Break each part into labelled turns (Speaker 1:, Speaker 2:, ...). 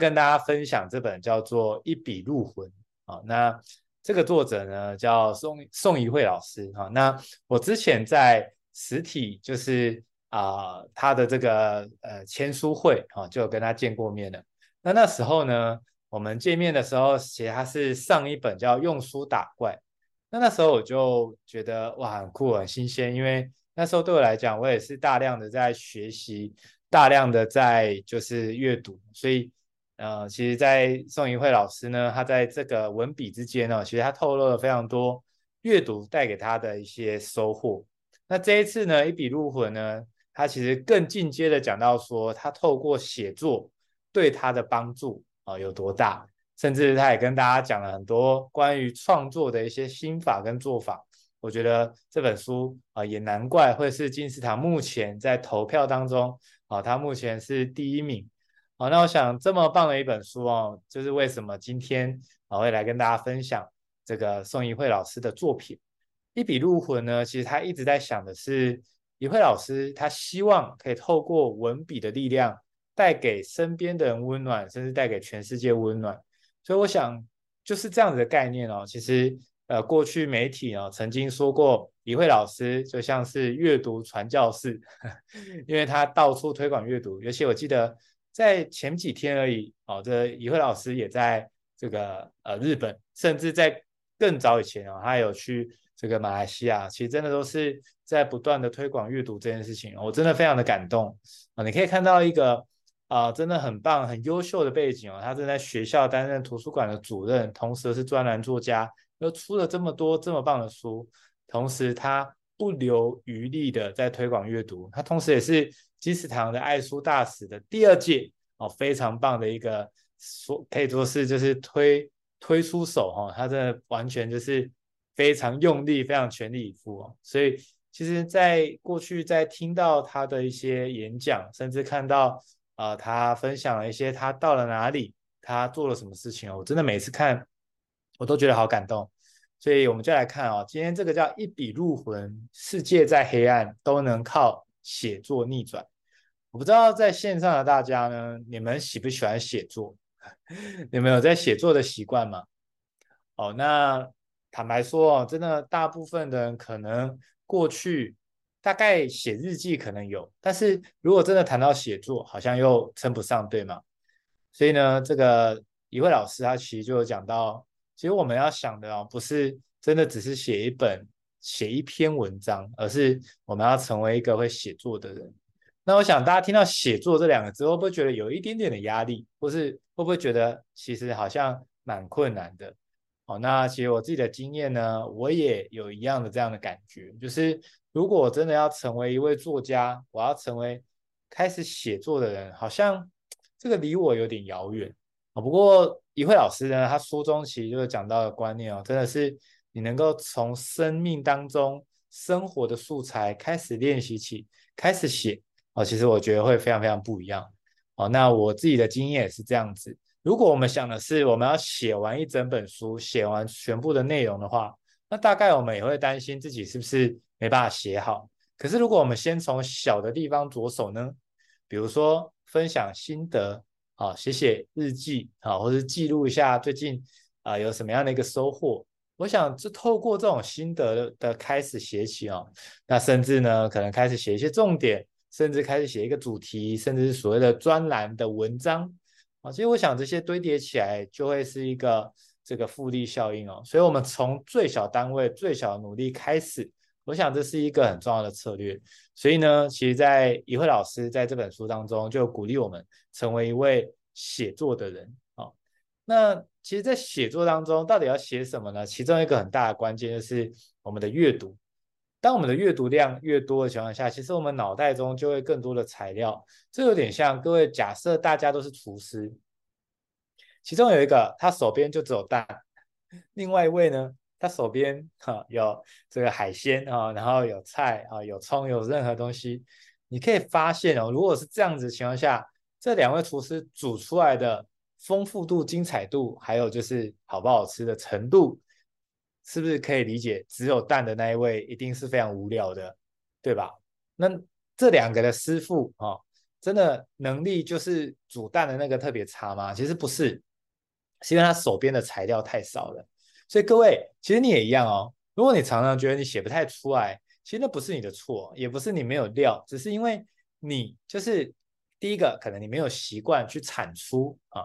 Speaker 1: 跟大家分享这本叫做《一笔入魂》啊。那这个作者呢叫宋宋怡慧老师哈。那我之前在实体就是啊、呃、他的这个呃签书会啊，就有跟他见过面了。那那时候呢，我们见面的时候，其实他是上一本叫《用书打怪》。那那时候我就觉得哇，很酷，很新鲜，因为那时候对我来讲，我也是大量的在学习，大量的在就是阅读，所以呃，其实，在宋怡慧老师呢，他在这个文笔之间呢，其实他透露了非常多阅读带给他的一些收获。那这一次呢，一笔入魂呢，他其实更进阶的讲到说，他透过写作对他的帮助啊、有多大。甚至他也跟大家讲了很多关于创作的一些心法跟做法。我觉得这本书啊，也难怪会是金石堂目前在投票当中啊，他目前是第一名。好，那我想这么棒的一本书哦，就是为什么今天我会来跟大家分享这个宋怡慧老师的作品《一笔入魂》呢？其实他一直在想的是，怡慧老师他希望可以透过文笔的力量，带给身边的人温暖，甚至带给全世界温暖。所以我想就是这样子的概念哦。其实呃，过去媒体哦曾经说过，怡慧老师就像是阅读传教士，因为他到处推广阅读。尤其我记得在前几天而已哦，这怡慧老师也在这个呃日本，甚至在更早以前哦，他有去这个马来西亚。其实真的都是在不断的推广阅读这件事情，我真的非常的感动啊！你可以看到一个。啊、真的很棒，很优秀的背景哦。他正在学校担任图书馆的主任，同时是专栏作家，又出了这么多这么棒的书。同时，他不留余力的在推广阅读。他同时也是金石堂的爱书大使的第二届哦，非常棒的一个说，可以说是就是推推出手哈、哦。他真的完全就是非常用力，非常全力以赴哦。所以，其实，在过去在听到他的一些演讲，甚至看到。呃，他分享了一些他到了哪里，他做了什么事情哦，我真的每次看我都觉得好感动，所以我们就来看哦，今天这个叫一笔入魂，世界再黑暗都能靠写作逆转。我不知道在线上的大家呢，你们喜不喜欢写作？你们有在写作的习惯吗？哦，那坦白说哦，真的大部分的人可能过去。大概写日记可能有，但是如果真的谈到写作，好像又称不上，对吗？所以呢，这个一位老师他其实就有讲到，其实我们要想的哦，不是真的只是写一本、写一篇文章，而是我们要成为一个会写作的人。那我想大家听到写作这两个字，会不会觉得有一点点的压力，或是会不会觉得其实好像蛮困难的？哦，那其实我自己的经验呢，我也有一样的这样的感觉，就是。如果我真的要成为一位作家，我要成为开始写作的人，好像这个离我有点遥远啊。不过一慧老师呢，他书中其实就是讲到的观念哦，真的是你能够从生命当中生活的素材开始练习起，开始写哦，其实我觉得会非常非常不一样哦。那我自己的经验也是这样子。如果我们想的是我们要写完一整本书，写完全部的内容的话，那大概我们也会担心自己是不是没办法写好。可是如果我们先从小的地方着手呢？比如说分享心得，啊，写写日记，啊，或者记录一下最近啊有什么样的一个收获。我想，就透过这种心得的开始写起啊，那甚至呢，可能开始写一些重点，甚至开始写一个主题，甚至是所谓的专栏的文章，啊，其实我想这些堆叠起来就会是一个。这个复利效应哦，所以我们从最小单位、最小努力开始，我想这是一个很重要的策略。所以呢，其实，在怡慧老师在这本书当中就鼓励我们成为一位写作的人啊。那其实，在写作当中，到底要写什么呢？其中一个很大的关键就是我们的阅读。当我们的阅读量越多的情况下，其实我们脑袋中就会更多的材料。这有点像各位假设大家都是厨师。其中有一个，他手边就只有蛋；另外一位呢，他手边哈有这个海鲜啊，然后有菜啊，有葱，有任何东西。你可以发现哦，如果是这样子的情况下，这两位厨师煮出来的丰富度、精彩度，还有就是好不好吃的程度，是不是可以理解？只有蛋的那一位一定是非常无聊的，对吧？那这两个的师傅啊，真的能力就是煮蛋的那个特别差吗？其实不是，是因为他手边的材料太少了。所以各位，其实你也一样哦。如果你常常觉得你写不太出来，其实那不是你的错，也不是你没有料，只是因为你就是第一个，可能你没有习惯去产出啊。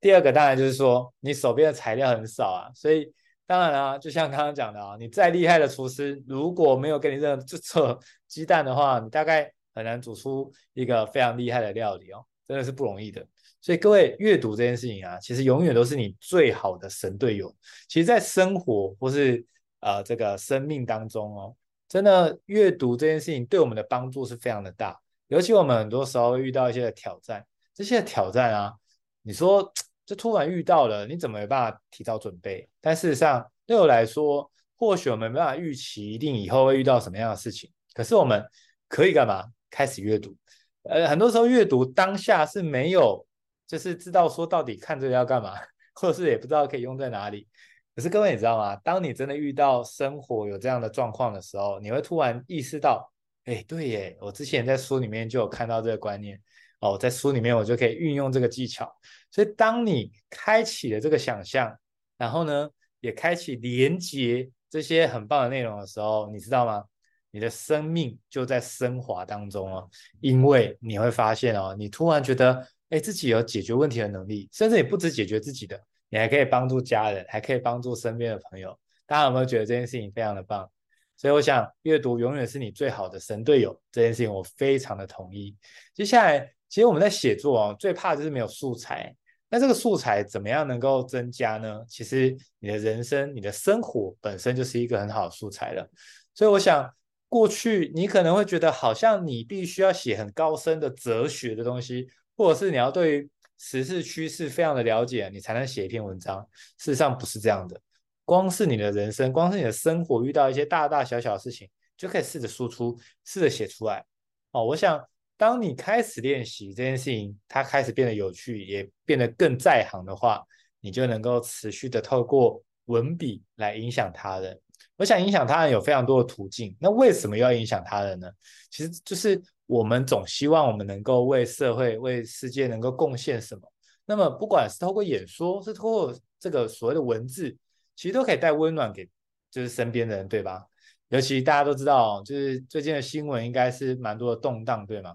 Speaker 1: 第二个当然就是说你手边的材料很少啊，所以当然啊，就像刚刚讲的啊，你再厉害的厨师，如果没有给你这这做鸡蛋的话，你大概很难煮出一个非常厉害的料理哦，真的是不容易的。所以各位，阅读这件事情啊，其实永远都是你最好的神队友。其实，在生活或是呃这个生命当中哦，真的阅读这件事情对我们的帮助是非常的大。尤其我们很多时候遇到一些的挑战，这些挑战啊，你说这突然遇到了，你怎么没办法提早准备？但事实上，对我来说，或许我们没办法预期一定以后会遇到什么样的事情，可是我们可以干嘛？开始阅读。呃，很多时候阅读当下是没有。就是知道说到底看这个要干嘛，或者是也不知道可以用在哪里。可是各位你知道吗？当你真的遇到生活有这样的状况的时候，你会突然意识到，哎，对耶，我之前在书里面就有看到这个观念哦，在书里面我就可以运用这个技巧。所以当你开启了这个想象，然后呢，也开启连接这些很棒的内容的时候，你知道吗？你的生命就在升华当中哦，因为你会发现哦，你突然觉得。哎，自己有解决问题的能力，甚至也不止解决自己的，你还可以帮助家人，还可以帮助身边的朋友。大家有没有觉得这件事情非常的棒？所以我想，阅读永远是你最好的神队友。这件事情我非常的同意。接下来，其实我们在写作哦，最怕就是没有素材。那这个素材怎么样能够增加呢？其实你的人生、你的生活本身就是一个很好的素材了。所以我想，过去你可能会觉得好像你必须要写很高深的哲学的东西。或者是你要对时事趋势非常的了解，你才能写一篇文章。事实上不是这样的，光是你的人生，光是你的生活遇到一些大大小小的事情，就可以试着输出，试着写出来。哦，我想当你开始练习这件事情，它开始变得有趣，也变得更在行的话，你就能够持续的透过文笔来影响他人。我想影响他人有非常多的途径，那为什么要影响他人呢？其实就是。我们总希望我们能够为社会、为世界能够贡献什么。那么，不管是透过演说，是透过这个所谓的文字，其实都可以带温暖给就是身边的人，对吧？尤其大家都知道，就是最近的新闻应该是蛮多的动荡，对吗？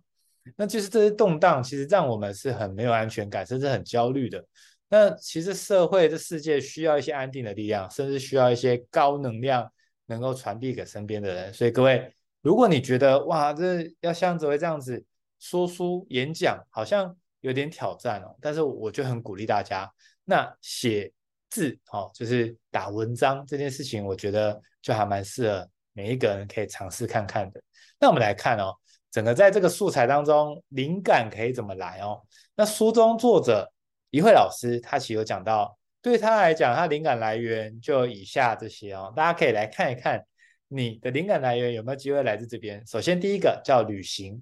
Speaker 1: 那就是这些动荡，其实让我们是很没有安全感，甚至很焦虑的。那其实社会、这世界需要一些安定的力量，甚至需要一些高能量能够传递给身边的人。所以各位。如果你觉得哇，这要像紫薇这样子说书演讲，好像有点挑战哦，但是我就很鼓励大家，那写字哦，就是打文章这件事情，我觉得就还蛮适合每一个人可以尝试看看的。那我们来看哦，整个在这个素材当中，灵感可以怎么来哦？那书中作者一慧老师他其实有讲到，对他来讲，他灵感来源就以下这些哦，大家可以来看一看。你的灵感来源有没有机会来自这边？首先，第一个叫旅行，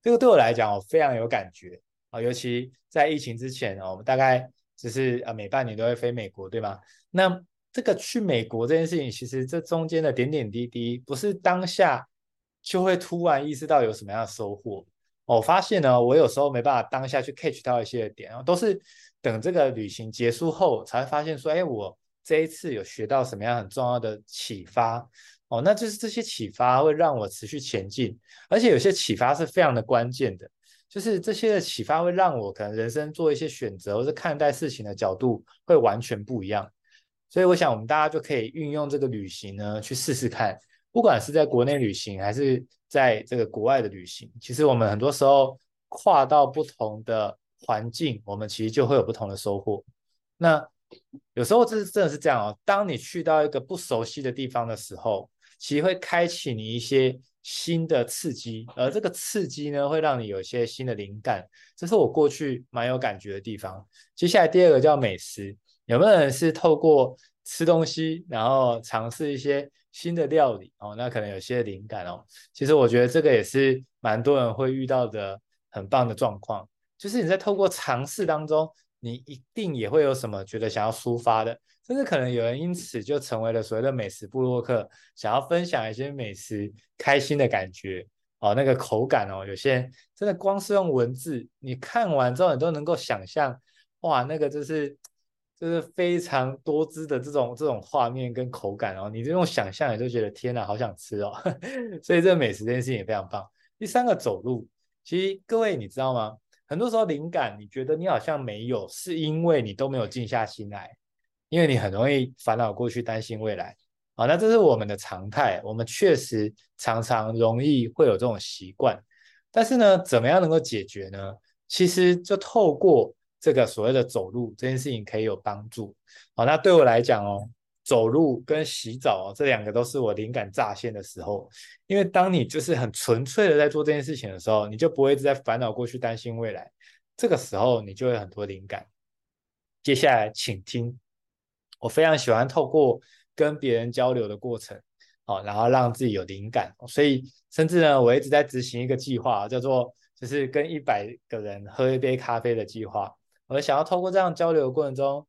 Speaker 1: 这个对我来讲我非常有感觉啊，尤其在疫情之前，我们大概只是啊每半年都会飞美国，对吗？那这个去美国这件事情，其实这中间的点点滴滴，不是当下就会突然意识到有什么样的收获。我发现呢，我有时候没办法当下去 catch 到一些点，都是等这个旅行结束后才发现说，哎，我。这一次有学到什么样很重要的启发哦？那就是这些启发会让我持续前进，而且有些启发是非常的关键的，就是这些的启发会让我可能人生做一些选择，或是看待事情的角度会完全不一样。所以我想我们大家就可以运用这个旅行呢，去试试看，不管是在国内旅行还是在这个国外的旅行，其实我们很多时候跨到不同的环境，我们其实就会有不同的收获。那。有时候这是真的是这样哦。当你去到一个不熟悉的地方的时候，其实会开启你一些新的刺激，而这个刺激呢，会让你有一些新的灵感。这是我过去蛮有感觉的地方。接下来第二个叫美食，有没有人是透过吃东西，然后尝试一些新的料理哦？那可能有些灵感哦。其实我觉得这个也是蛮多人会遇到的很棒的状况，就是你在透过尝试当中。你一定也会有什么觉得想要抒发的，甚至可能有人因此就成为了所谓的美食部落客，想要分享一些美食开心的感觉哦，那个口感哦，有些真的光是用文字，你看完之后你都能够想象，哇，那个就是就是非常多汁的这种这种画面跟口感哦，你这种想象也就觉得天哪，好想吃哦。所以这美食这件事情也非常棒。第三个走路，其实各位你知道吗？很多时候灵感你觉得你好像没有，是因为你都没有静下心来，因为你很容易烦恼过去，担心未来。好，那这是我们的常态，我们确实常常容易会有这种习惯，但是呢，怎么样能够解决呢？其实就透过这个所谓的走路这件事情可以有帮助。好，那对我来讲哦，走路跟洗澡，这两个都是我灵感乍现的时候，因为当你就是很纯粹的在做这件事情的时候，你就不会一直在烦恼过去，担心未来，这个时候你就会很多灵感。接下来请听，我非常喜欢透过。跟别人交流的过程，哦，然后让自己有灵感，所以甚至呢，我一直在执行一个计划，叫做就是跟一百个人喝一杯咖啡的计划。我想要透过这样交流的过程中，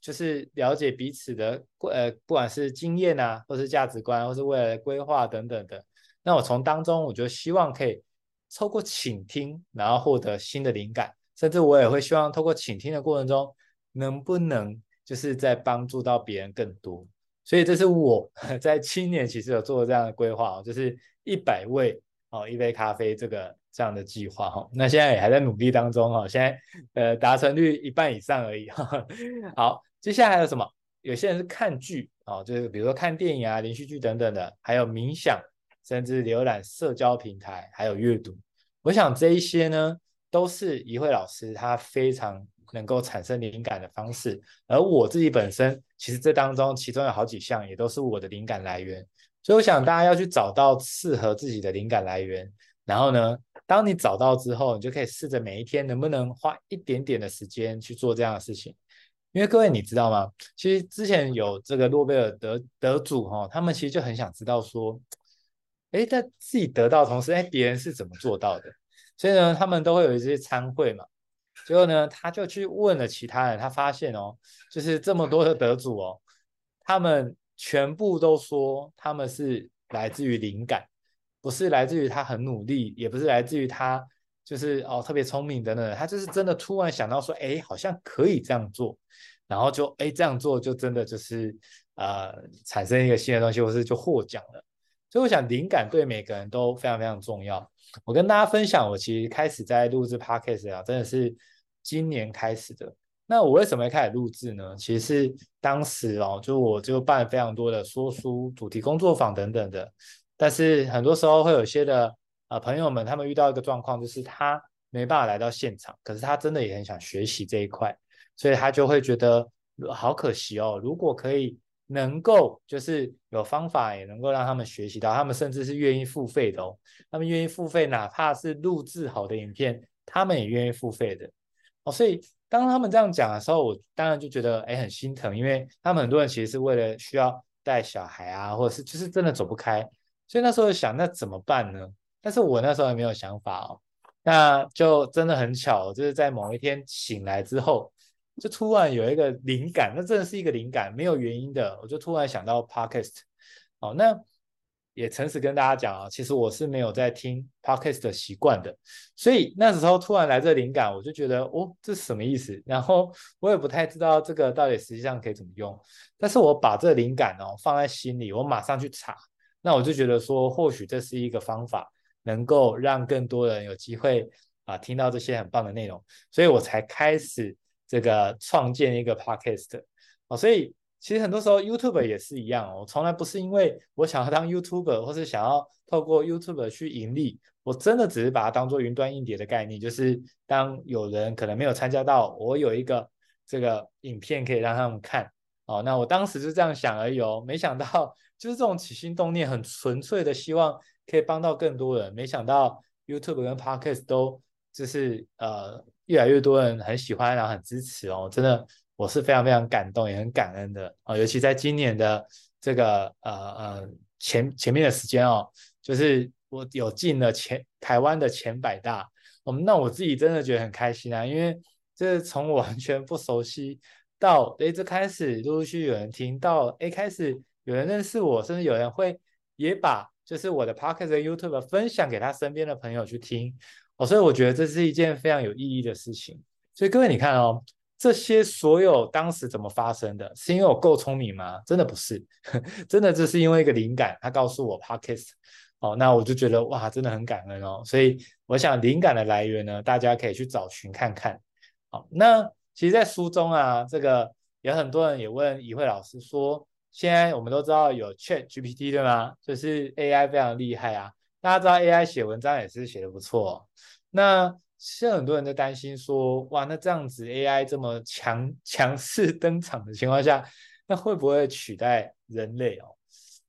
Speaker 1: 就是了解彼此的呃，不管是经验啊，或是价值观，或是未来的规划等等的。那我从当中，我就希望可以透过倾听，然后获得新的灵感，甚至我也会希望透过倾听的过程中，能不能就是在帮助到别人更多。所以这是我 在今年其实有做这样的规划，就是一百位哦一杯咖啡这个这样的计划哈。那现在也还在努力当中哈，现在呃达成率一半以上而已。好，接下来还有什么？有些人是看剧哦，就是比如说看电影啊、连续剧等等的，还有冥想，甚至浏览社交平台，还有阅读。我想这一些呢，都是怡慧老师他非常。能够产生灵感的方式，而我自己本身其实这当中其中有好几项也都是我的灵感来源，所以我想大家要去找到适合自己的灵感来源，然后呢，当你找到之后，你就可以试着每一天能不能花一点点的时间去做这样的事情，因为各位你知道吗？其实之前有这个诺贝尔得得主哈，他们其实就很想知道说，诶，在自己得到同时，诶，别人是怎么做到的？所以呢，他们都会有一些参会嘛。最后呢，他就去问了其他人，他发现哦，就是这么多的得主哦，他们全部都说他们是来自于灵感，不是来自于他很努力，也不是来自于他就是哦特别聪明等等，他就是真的突然想到说，哎，好像可以这样做，然后就哎这样做就真的就是呃产生一个新的东西，或是就获奖了。所以我想灵感对每个人都非常非常重要。我跟大家分享，我其实开始在录制 Podcast 啊，真的是。今年开始的，那我为什么会开始录制呢？其实当时哦，就我就办非常多的说书、主题工作坊等等的，但是很多时候会有些的啊、朋友们，他们遇到一个状况，就是他没办法来到现场，可是他真的也很想学习这一块，所以他就会觉得好可惜哦。如果可以能够就是有方法也能够让他们学习到，他们甚至是愿意付费的哦，他们愿意付费，哪怕是录制好的影片，他们也愿意付费的。哦，所以当他们这样讲的时候，我当然就觉得哎很心疼，因为他们很多人其实是为了需要带小孩啊，或者是就是真的走不开，所以那时候想那怎么办呢？但是我那时候也没有想法哦，那就真的很巧，就是在某一天醒来之后，就突然有一个灵感，那真的是一个灵感，没有原因的，我就突然想到 Podcast，哦，那。也诚实跟大家讲啊，其实我是没有在听 podcast 的习惯的，所以那时候突然来这灵感，我就觉得哦，这是什么意思？然后我也不太知道这个到底实际上可以怎么用，但是我把这灵感哦放在心里，我马上去查，那我就觉得说，或许这是一个方法，能够让更多人有机会啊听到这些很棒的内容，所以我才开始这个创建一个 podcast 哦，所以。其实很多时候，YouTube 也是一样哦。我从来不是因为我想要当 YouTuber，或是想要透过 YouTube 去盈利。我真的只是把它当做云端硬碟的概念，就是当有人可能没有参加到，我有一个这个影片可以让他们看。哦，那我当时就这样想而已哦。没想到就是这种起心动念，很纯粹的希望可以帮到更多人。没想到 YouTube 跟 Podcast 都就是呃越来越多人很喜欢，然后很支持哦，真的。我是非常非常感动，也很感恩的。啊、尤其在今年的这个呃呃前前面的时间哦，就是我有进了前台湾的前百大，我、们那我自己真的觉得很开心啊，因为这从我完全不熟悉到诶，这开始陆陆续续有人听到诶，开始有人认识我，甚至有人会也把就是我的 Podcast 和 YouTube 分享给他身边的朋友去听。哦，所以我觉得这是一件非常有意义的事情。所以各位你看哦，这些所有当时怎么发生的，是因为我够聪明吗？真的不是，真的这是因为一个灵感，他告诉我 Podcast 哦，那我就觉得哇，真的很感恩哦。所以我想灵感的来源呢，大家可以去找寻看看。好，那其实，在书中啊，这个有很多人也问怡慧老师说。现在我们都知道有 Chat GPT 对吗？就是 AI 非常厉害啊。大家知道 AI 写文章也是写得不错。那是很多人都担心说，哇，那这样子 AI 这么强 强势登场的情况下，那会不会取代人类哦？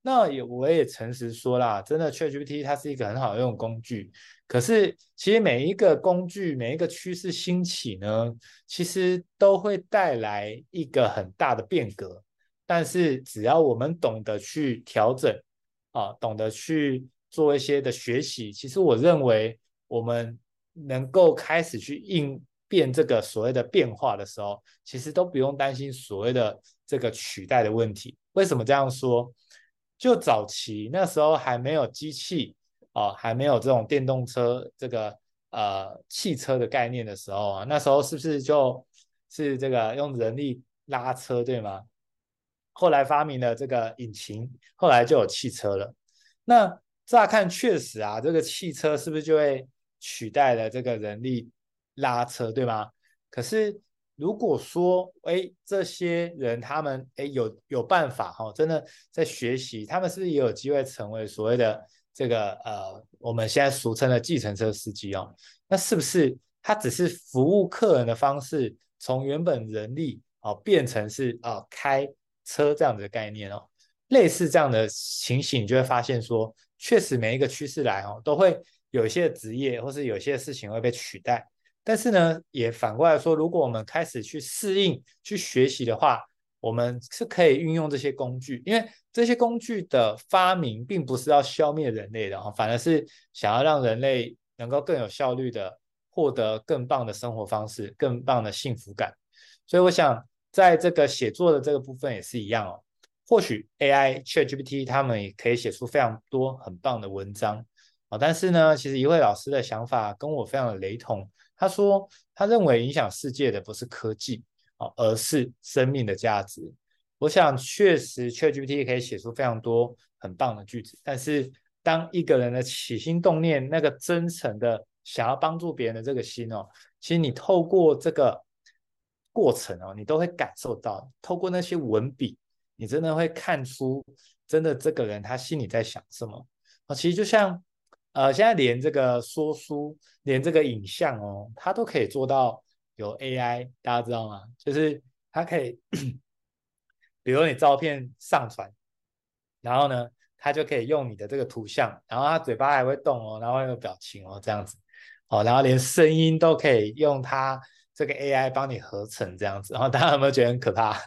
Speaker 1: 那也我也诚实说啦，真的 Chat GPT 它是一个很好用的工具。可是其实每一个工具，每一个趋势兴起呢，其实都会带来一个很大的变革。但是只要我们懂得去调整啊，懂得去做一些的学习，其实我认为我们能够开始去应变这个所谓的变化的时候，其实都不用担心所谓的这个取代的问题。为什么这样说？就早期那时候还没有机器啊，还没有这种电动车这个呃汽车的概念的时候啊，那时候是不是就是这个用人力拉车，对吗？后来发明了这个引擎，后来就有汽车了。那乍看确实啊，这个汽车是不是就会取代了这个人力拉车，对吗？可是如果说，哎，这些人他们哎有有办法哈、哦，真的在学习，他们是不是也有机会成为所谓的这个呃我们现在俗称的计程车司机哦？那是不是他只是服务客人的方式，从原本人力哦变成是啊、哦、开？车这样子的概念哦，类似这样的情形，你就会发现说，确实每一个趋势来哦，都会有一些职业或是有些事情会被取代。但是呢，也反过来说，如果我们开始去适应、去学习的话，我们是可以运用这些工具，因为这些工具的发明并不是要消灭人类的哦，反而是想要让人类能够更有效率的获得更棒的生活方式、更棒的幸福感。所以我想。在这个写作的这个部分也是一样哦，或许 AI ChatGPT 他们也可以写出非常多很棒的文章但是呢，其实一位老师的想法跟我非常的雷同。他说，他认为影响世界的不是科技啊，而是生命的价值。我想，确实 ChatGPT 可以写出非常多很棒的句子，但是当一个人的起心动念，那个真诚的想要帮助别人的这个心哦，其实你透过这个。过程哦，你都会感受到，透过那些文笔，你真的会看出，真的这个人他心里在想什么啊。其实就像，呃，现在连这个说书，连这个影像哦，它都可以做到有 AI，大家知道吗？就是它可以，比如你照片上传，然后呢，它就可以用你的这个图像，然后它嘴巴还会动哦，然后有表情哦，这样子，哦，然后连声音都可以用它。这个 AI 帮你合成这样子，然后大家有没有觉得很可怕啊、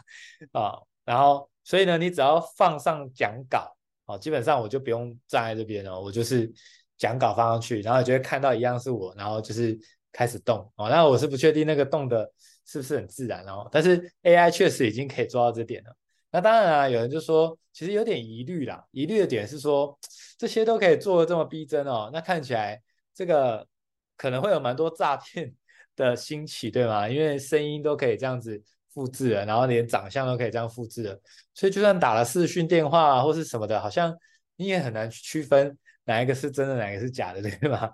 Speaker 1: 哦？然后所以呢，你只要放上讲稿，哦，基本上我就不用站在这边了，我就是讲稿放上去，然后就会看到一样是我，然后就是开始动哦。那我是不确定那个动的是不是很自然哦，但是 AI 确实已经可以做到这点了。那当然啊，有人就说其实有点疑虑啦，疑虑的点是说这些都可以做的这么逼真哦，那看起来这个可能会有蛮多诈骗 的兴起，对吗？因为声音都可以这样子复制了，然后连长相都可以这样复制了，所以就算打了视讯电话，或是什么的，好像你也很难区分哪一个是真的，哪一个是假的，对吗？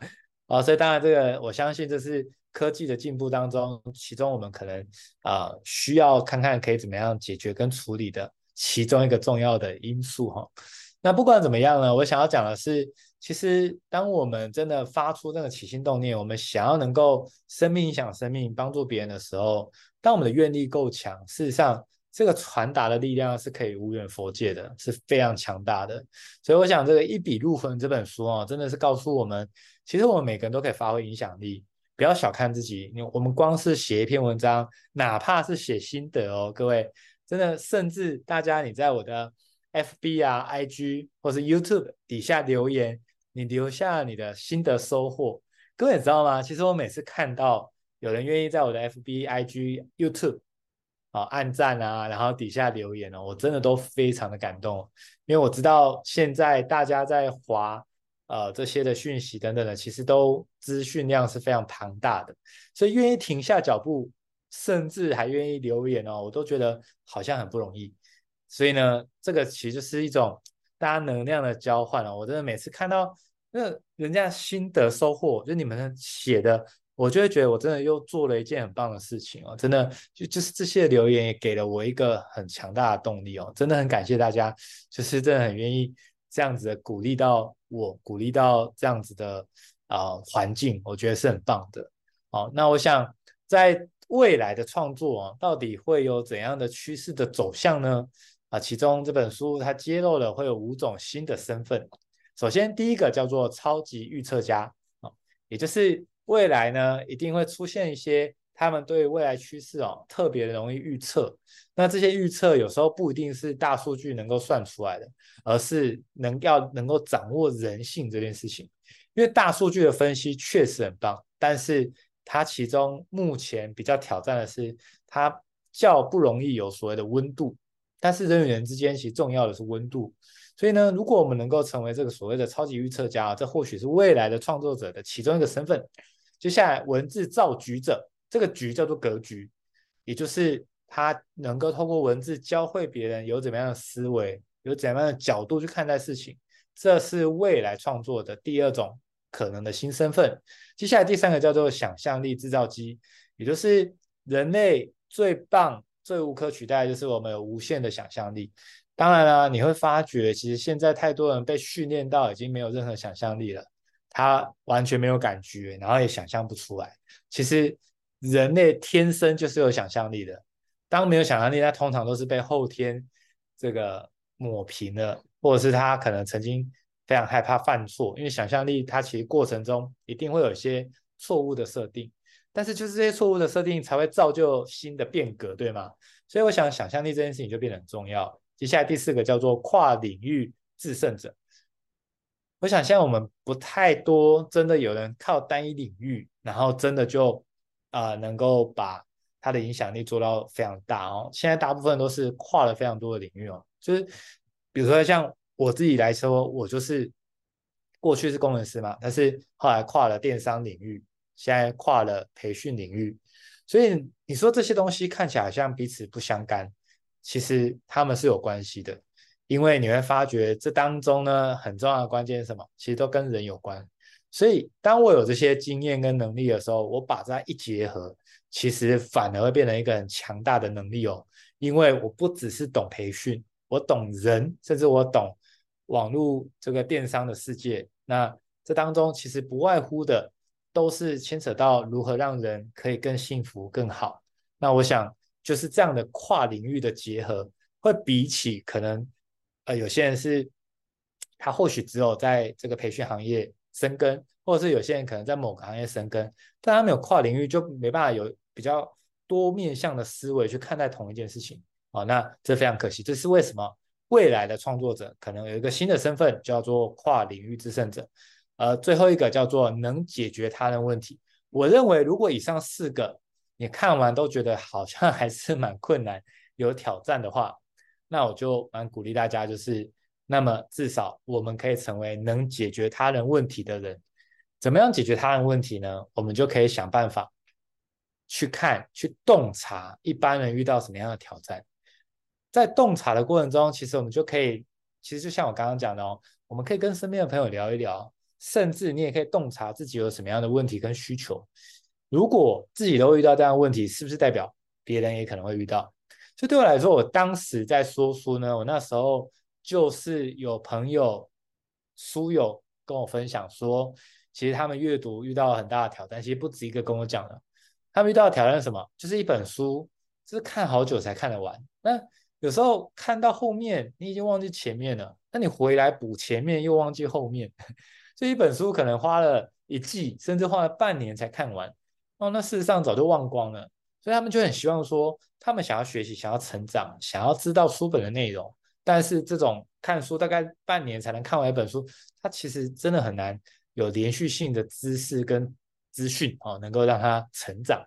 Speaker 1: 啊，所以当然这个我相信这是科技的进步当中，其中我们可能啊、需要看看可以怎么样解决跟处理的其中一个重要的因素哈。那不管怎么样呢，我想要讲的是。其实，当我们真的发出那个起心动念，我们想要能够生命影响生命，帮助别人的时候，当我们的愿力够强，事实上，这个传达的力量是可以无远佛界的，是非常强大的。所以，我想这个《一笔入魂》这本书啊，真的是告诉我们，其实我们每个人都可以发挥影响力，不要小看自己。你我们光是写一篇文章，哪怕是写心得哦，各位，真的，甚至大家你在我的 FB 啊、IG 或是 YouTube 底下留言。你留下你的心得收获，各位也知道吗？其实我每次看到有人愿意在我的 FB、IG、YouTube 啊按赞啊，然后底下留言哦，我真的都非常的感动，因为我知道现在大家在划呃这些的讯息等等的，其实都资讯量是非常庞大的，所以愿意停下脚步，甚至还愿意留言哦，我都觉得好像很不容易。所以呢，这个其实就是一种大家能量的交换哦。我真的每次看到那人家心得收获，就你们写的。我就会觉得我真的又做了一件很棒的事情哦，真的就就是这些留言也给了我一个很强大的动力哦，真的很感谢大家，就是真的很愿意这样子的鼓励到我，鼓励到这样子的啊、环境，我觉得是很棒的。好，那我想在未来的创作啊，到底会有怎样的趋势的走向呢？啊，其中这本书它揭露了会有五种新的身份，首先第一个叫做超级预测家啊，也就是。未来呢，一定会出现一些他们对未来趋势哦特别容易预测。那这些预测有时候不一定是大数据能够算出来的，而是能要能够掌握人性这件事情。因为大数据的分析确实很棒，但是它其中目前比较挑战的是，它较不容易有所谓的温度。但是人与人之间其实重要的是温度。所以呢，如果我们能够成为这个所谓的超级预测家，这或许是未来的创作者的其中一个身份。接下来，文字造局者，这个局叫做格局，也就是他能够通过文字教会别人有怎么样的思维，有怎么样的角度去看待事情。这是未来创作的第二种可能的新身份。接下来第三个叫做想象力制造机，也就是人类最棒、最无可取代，就是我们有无限的想象力。当然了，你会发觉，其实现在太多人被训练到已经没有任何想象力了。他完全没有感觉，然后也想象不出来。其实人类天生就是有想象力的。当没有想象力，他通常都是被后天这个抹平了，或者是他可能曾经非常害怕犯错，因为想象力它其实过程中一定会有一些错误的设定，但是就是这些错误的设定才会造就新的变革，对吗？所以我想想象力这件事情就变得很重要。接下来第四个叫做跨领域制胜者。我想现在我们不太多，真的有人靠单一领域，然后真的就啊、呃、能够把他的影响力做到非常大哦。现在大部分都是跨了非常多的领域哦，就是比如说像我自己来说，我就是过去是工程师嘛，但是后来跨了电商领域，现在跨了培训领域，所以你说这些东西看起来好像彼此不相干，其实他们是有关系的。因为你会发觉这当中呢，很重要的关键是什么？其实都跟人有关。所以当我有这些经验跟能力的时候，我把它一结合，其实反而会变成一个很强大的能力哦。因为我不只是懂培训，我懂人，甚至我懂网络这个电商的世界。那这当中其实不外乎的都是牵扯到如何让人可以更幸福、更好。那我想就是这样的跨领域的结合，会比起可能。呃，有些人是，他或许只有在这个培训行业深耕，或者是有些人可能在某个行业深耕，但他没有跨领域，就没办法有比较多面向的思维去看待同一件事情。哦，那这非常可惜。这是为什么？未来的创作者可能有一个新的身份，叫做跨领域制胜者。呃，最后一个叫做能解决他人问题。我认为，如果以上四个你看完都觉得好像还是蛮困难、有挑战的话，那我就蛮鼓励大家，就是那么至少我们可以成为能解决他人问题的人。怎么样解决他人问题呢？我们就可以想办法去看、去洞察一般人遇到什么样的挑战。在洞察的过程中，其实我们就可以，其实就像我刚刚讲的哦，我们可以跟身边的朋友聊一聊，甚至你也可以洞察自己有什么样的问题跟需求。如果自己都遇到这样的问题，是不是代表别人也可能会遇到？就对我来说，我当时在说书呢，我那时候就是有朋友、书友跟我分享说，其实他们阅读遇到很大的挑战。其实不止一个跟我讲的，他们遇到的挑战是什么？就是一本书，就是看好久才看得完。那有时候看到后面，你已经忘记前面了，那你回来补前面又忘记后面，这一本书可能花了一季，甚至花了半年才看完。哦，那事实上早就忘光了。所以他们就很希望说，他们想要学习，想要成长，想要知道书本的内容。但是这种看书大概半年才能看完一本书，他其实真的很难有连续性的知识跟资讯哦，能够让他成长。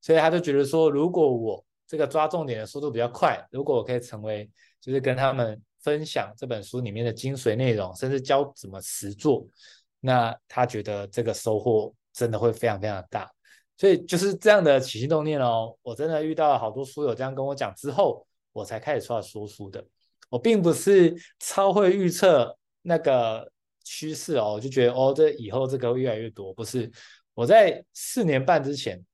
Speaker 1: 所以他就觉得说，如果我这个抓重点的速度比较快，如果我可以成为，就是跟他们分享这本书里面的精髓内容，甚至教怎么实做，那他觉得这个收获真的会非常非常大。所以就是这样的起心动念哦，我真的遇到了好多书友这样跟我讲之后，我才开始出来说书的。我并不是超会预测那个趋势哦，我就觉得哦，这以后这个会越来越多，不是。我在四年半之前，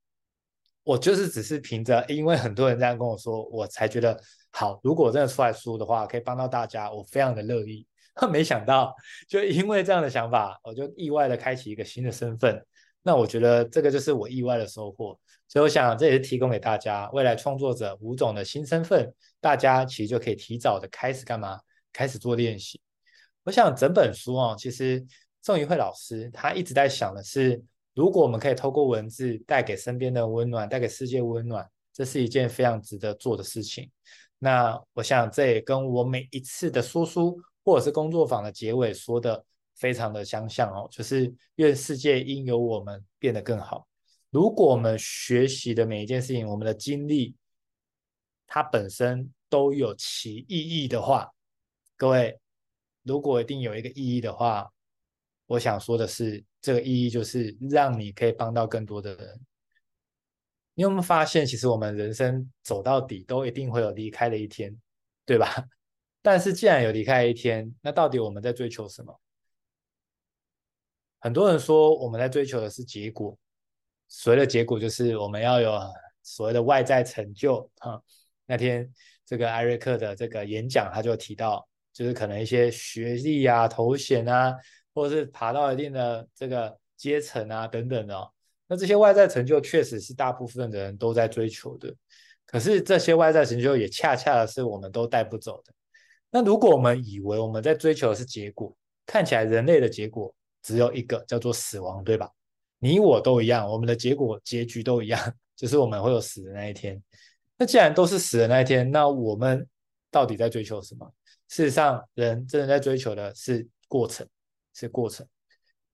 Speaker 1: 我就是只是凭着，因为很多人这样跟我说，我才觉得好。如果我真的出来书的话，可以帮到大家，我非常的乐意。没想到，就因为这样的想法，我就意外的开启一个新的身份。那我觉得这个就是我意外的收获。所以我想这也是提供给大家，未来创作者五种的新身份，大家其实就可以提早的开始干嘛？开始做练习。我想整本书哦，其实宋怡慧老师他一直在想的是。如果我们可以透过文字带给身边的温暖，带给世界温暖，这是一件非常值得做的事情。那我想这也跟我每一次的说书或者是工作坊的结尾说的非常的相像哦，就是愿世界因有我们变得更好。如果我们学习的每一件事情，我们的经历它本身都有其意义的话，各位，如果一定有一个意义的话，我想说的是。这个意义就是让你可以帮到更多的人。你有没有发现，其实我们人生走到底都一定会有离开的一天，对吧？但是既然有离开一天，那到底我们在追求什么？很多人说我们在追求的是结果，所谓的结果就是我们要有所谓的外在成就。哈，那天这个艾瑞克的这个演讲，他就提到，就是可能一些学历啊、头衔啊。或者是爬到一定的这个阶层啊等等的哦，那这些外在成就确实是大部分的人都在追求的，可是这些外在成就也恰恰的是我们都带不走的。那如果我们以为我们在追求的是结果，看起来人类的结果只有一个，叫做死亡，对吧？你我都一样，我们的结果结局都一样，就是我们会有死的那一天。那既然都是死的那一天，那我们到底在追求什么？事实上，人真的在追求的是过程。是过程，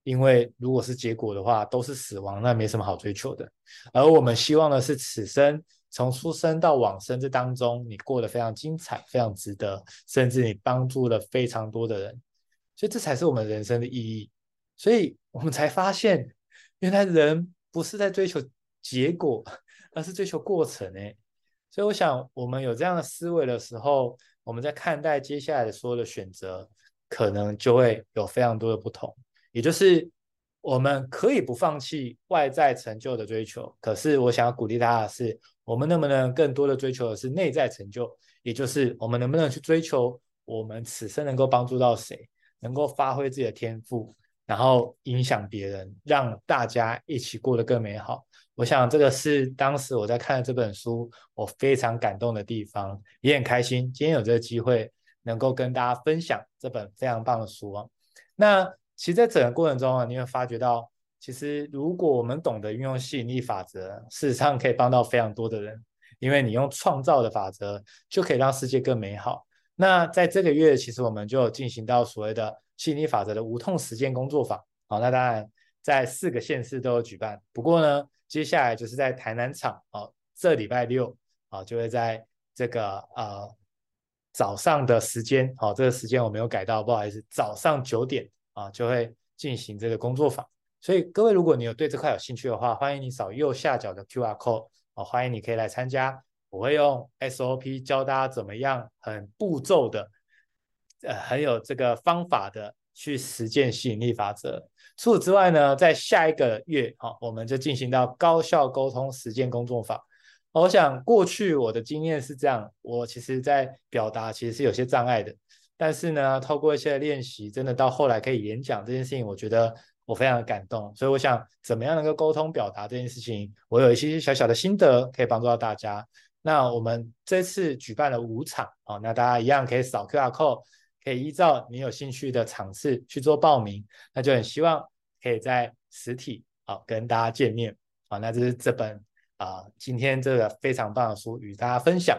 Speaker 1: 因为如果是结果的话，都是死亡，那没什么好追求的。而我们希望的是，此生从出生到往生这当中，你过得非常精彩，非常值得，甚至你帮助了非常多的人，所以这才是我们人生的意义。所以我们才发现，原来人不是在追求结果，而是追求过程。诶，所以我想，我们有这样的思维的时候，我们在看待接下来的所有的选择。可能就会有非常多的不同，也就是我们可以不放弃外在成就的追求，可是我想要鼓励大家的是，我们能不能更多的追求的是内在成就，也就是我们能不能去追求我们此生能够帮助到谁，能够发挥自己的天赋，然后影响别人，让大家一起过得更美好。我想这个是当时我在看这本书，我非常感动的地方，也很开心今天有这个机会。能够跟大家分享这本非常棒的书啊，那其实，在整个过程中啊，你会发觉到，其实如果我们懂得运用吸引力法则，事实上可以帮到非常多的人，因为你用创造的法则就可以让世界更美好。那在这个月，其实我们就进行到所谓的吸引力法则的无痛实践工作坊，好，那当然在四个县市都有举办，不过呢，接下来就是在台南场，哦，这礼拜六，啊，就会在这个呃。早上的时间，好，这个时间我没有改到，不好意思。早上九点啊，就会进行这个工作坊。所以各位，如果你有对这块有兴趣的话，欢迎你扫右下角的 QR code，啊，欢迎你可以来参加。我会用 SOP 教大家怎么样很步骤的，呃，很有这个方法的去实践吸引力法则。除此之外呢，在下一个月，好，我们就进行到高效沟通实践工作坊。我想过去我的经验是这样，我其实在表达其实是有些障碍的，但是呢，透过一些练习，真的到后来可以演讲这件事情，我觉得我非常的感动。所以我想怎么样能够沟通表达这件事情，我有一些小小的心得可以帮助到大家。那我们这次举办了五场，啊，那大家一样可以扫 QR code，可以依照你有兴趣的场次去做报名。那就很希望可以在实体好跟大家见面，好，那这是这本。啊，今天这个非常棒的书与大家分享，